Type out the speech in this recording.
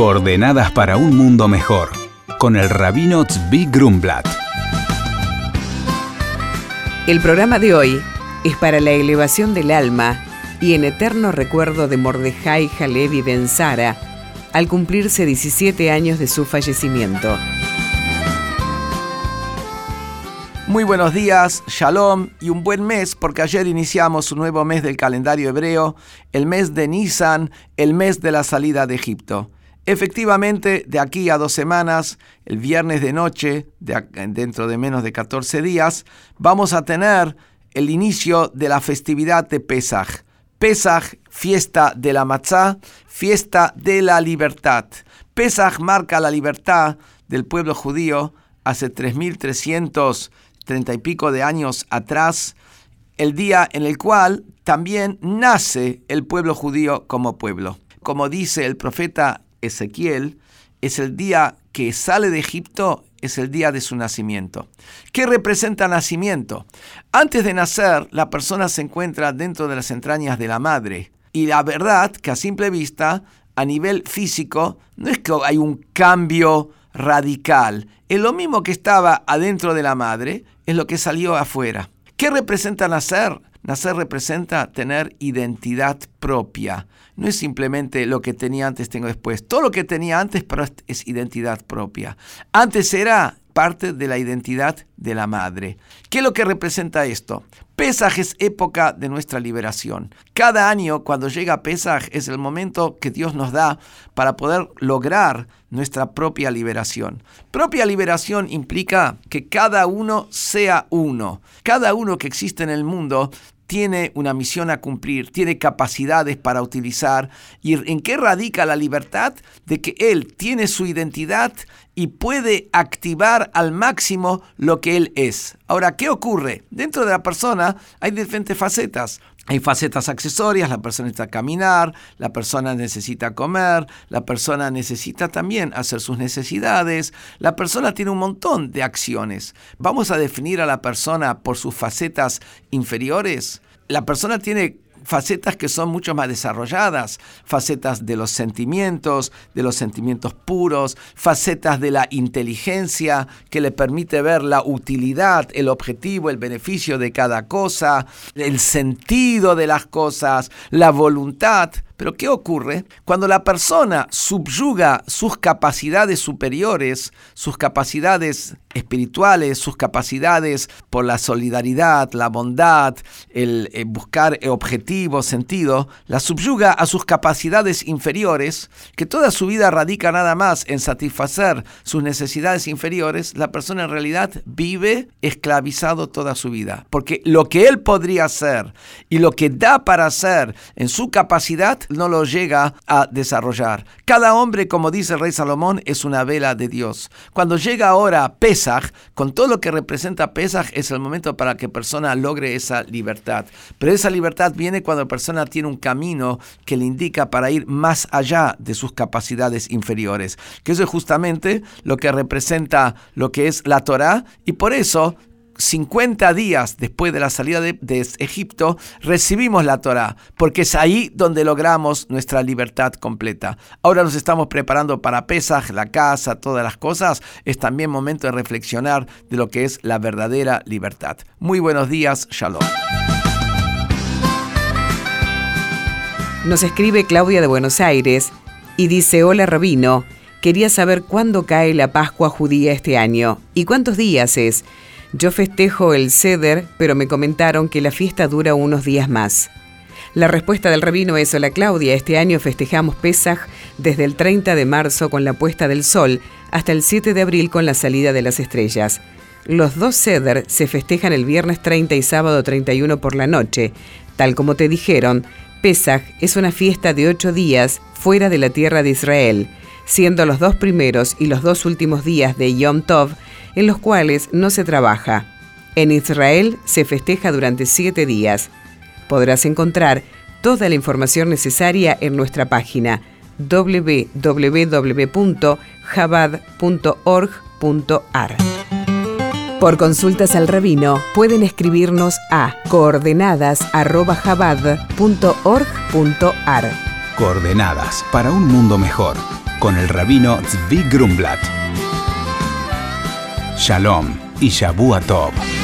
Coordenadas para un mundo mejor, con el rabino Tzvi Grumblat. El programa de hoy es para la elevación del alma y en eterno recuerdo de Mordejai Halevi Ben Sara al cumplirse 17 años de su fallecimiento. Muy buenos días, shalom y un buen mes porque ayer iniciamos un nuevo mes del calendario hebreo, el mes de Nisan, el mes de la salida de Egipto. Efectivamente, de aquí a dos semanas, el viernes de noche, dentro de menos de 14 días, vamos a tener el inicio de la festividad de Pesach. Pesach, fiesta de la matzá, fiesta de la libertad. Pesach marca la libertad del pueblo judío hace 3300 treinta y pico de años atrás, el día en el cual también nace el pueblo judío como pueblo. Como dice el profeta Ezequiel, es el día que sale de Egipto, es el día de su nacimiento. ¿Qué representa nacimiento? Antes de nacer, la persona se encuentra dentro de las entrañas de la madre. Y la verdad que a simple vista, a nivel físico, no es que hay un cambio radical. Es lo mismo que estaba adentro de la madre, es lo que salió afuera. ¿Qué representa nacer? Nacer representa tener identidad propia. No es simplemente lo que tenía antes, tengo después. Todo lo que tenía antes es identidad propia. Antes era parte de la identidad de la madre. ¿Qué es lo que representa esto? Pesaj es época de nuestra liberación. Cada año cuando llega Pesaj es el momento que Dios nos da para poder lograr nuestra propia liberación. Propia liberación implica que cada uno sea uno. Cada uno que existe en el mundo tiene una misión a cumplir, tiene capacidades para utilizar. ¿Y en qué radica la libertad? De que él tiene su identidad y puede activar al máximo lo que él es. Ahora, ¿qué ocurre? Dentro de la persona hay diferentes facetas. Hay facetas accesorias, la persona necesita caminar, la persona necesita comer, la persona necesita también hacer sus necesidades, la persona tiene un montón de acciones. ¿Vamos a definir a la persona por sus facetas inferiores? La persona tiene facetas que son mucho más desarrolladas, facetas de los sentimientos, de los sentimientos puros, facetas de la inteligencia que le permite ver la utilidad, el objetivo, el beneficio de cada cosa, el sentido de las cosas, la voluntad. Pero ¿qué ocurre? Cuando la persona subyuga sus capacidades superiores, sus capacidades espirituales, sus capacidades por la solidaridad, la bondad, el, eh, buscar objetivo, sentido, la subyuga a sus capacidades inferiores, que toda su vida radica nada más en satisfacer sus necesidades inferiores, la persona en realidad vive esclavizado toda su vida. Porque lo que él podría hacer y lo que da para hacer en su capacidad no lo llega a desarrollar. Cada hombre, como dice el rey Salomón, es una vela de Dios. Cuando llega ahora Pesach, con todo lo que representa Pesach, es el momento para que persona logre esa libertad. Pero esa libertad viene cuando la persona tiene un camino que le indica para ir más allá de sus capacidades inferiores. Que eso es justamente lo que representa lo que es la Torah y por eso 50 días después de la salida de, Egipto, recibimos la Torah, porque es ahí donde logramos nuestra libertad completa. Ahora nos estamos preparando para Pesach, la casa, todas las cosas. Es también momento de reflexionar de lo que es la verdadera libertad. Muy buenos días, Shalom. Nos escribe Claudia de Buenos Aires y dice, hola Rabino, quería saber cuándo cae la Pascua judía este año y cuántos días es. Yo festejo el ceder, pero me comentaron que la fiesta dura unos días más. La respuesta del rabino es, hola Claudia, este año festejamos Pesaj desde el 30 de marzo con la puesta del sol hasta el 7 de abril con la salida de las estrellas. Los dos ceder se festejan el viernes 30 y sábado 31 por la noche. Tal como te dijeron, Pesaj es una fiesta de ocho días fuera de la tierra de Israel, siendo los dos primeros y los dos últimos días de Yom Tov en los cuales no se trabaja. En Israel se festeja durante siete días. Podrás encontrar toda la información necesaria en nuestra página www.jabad.org.ar. Por consultas al rabino pueden escribirnos a coordenadas.jabad.org.ar. Coordenadas para un mundo mejor con el rabino Zvi Grumblat. Shalom y Shabu Tov.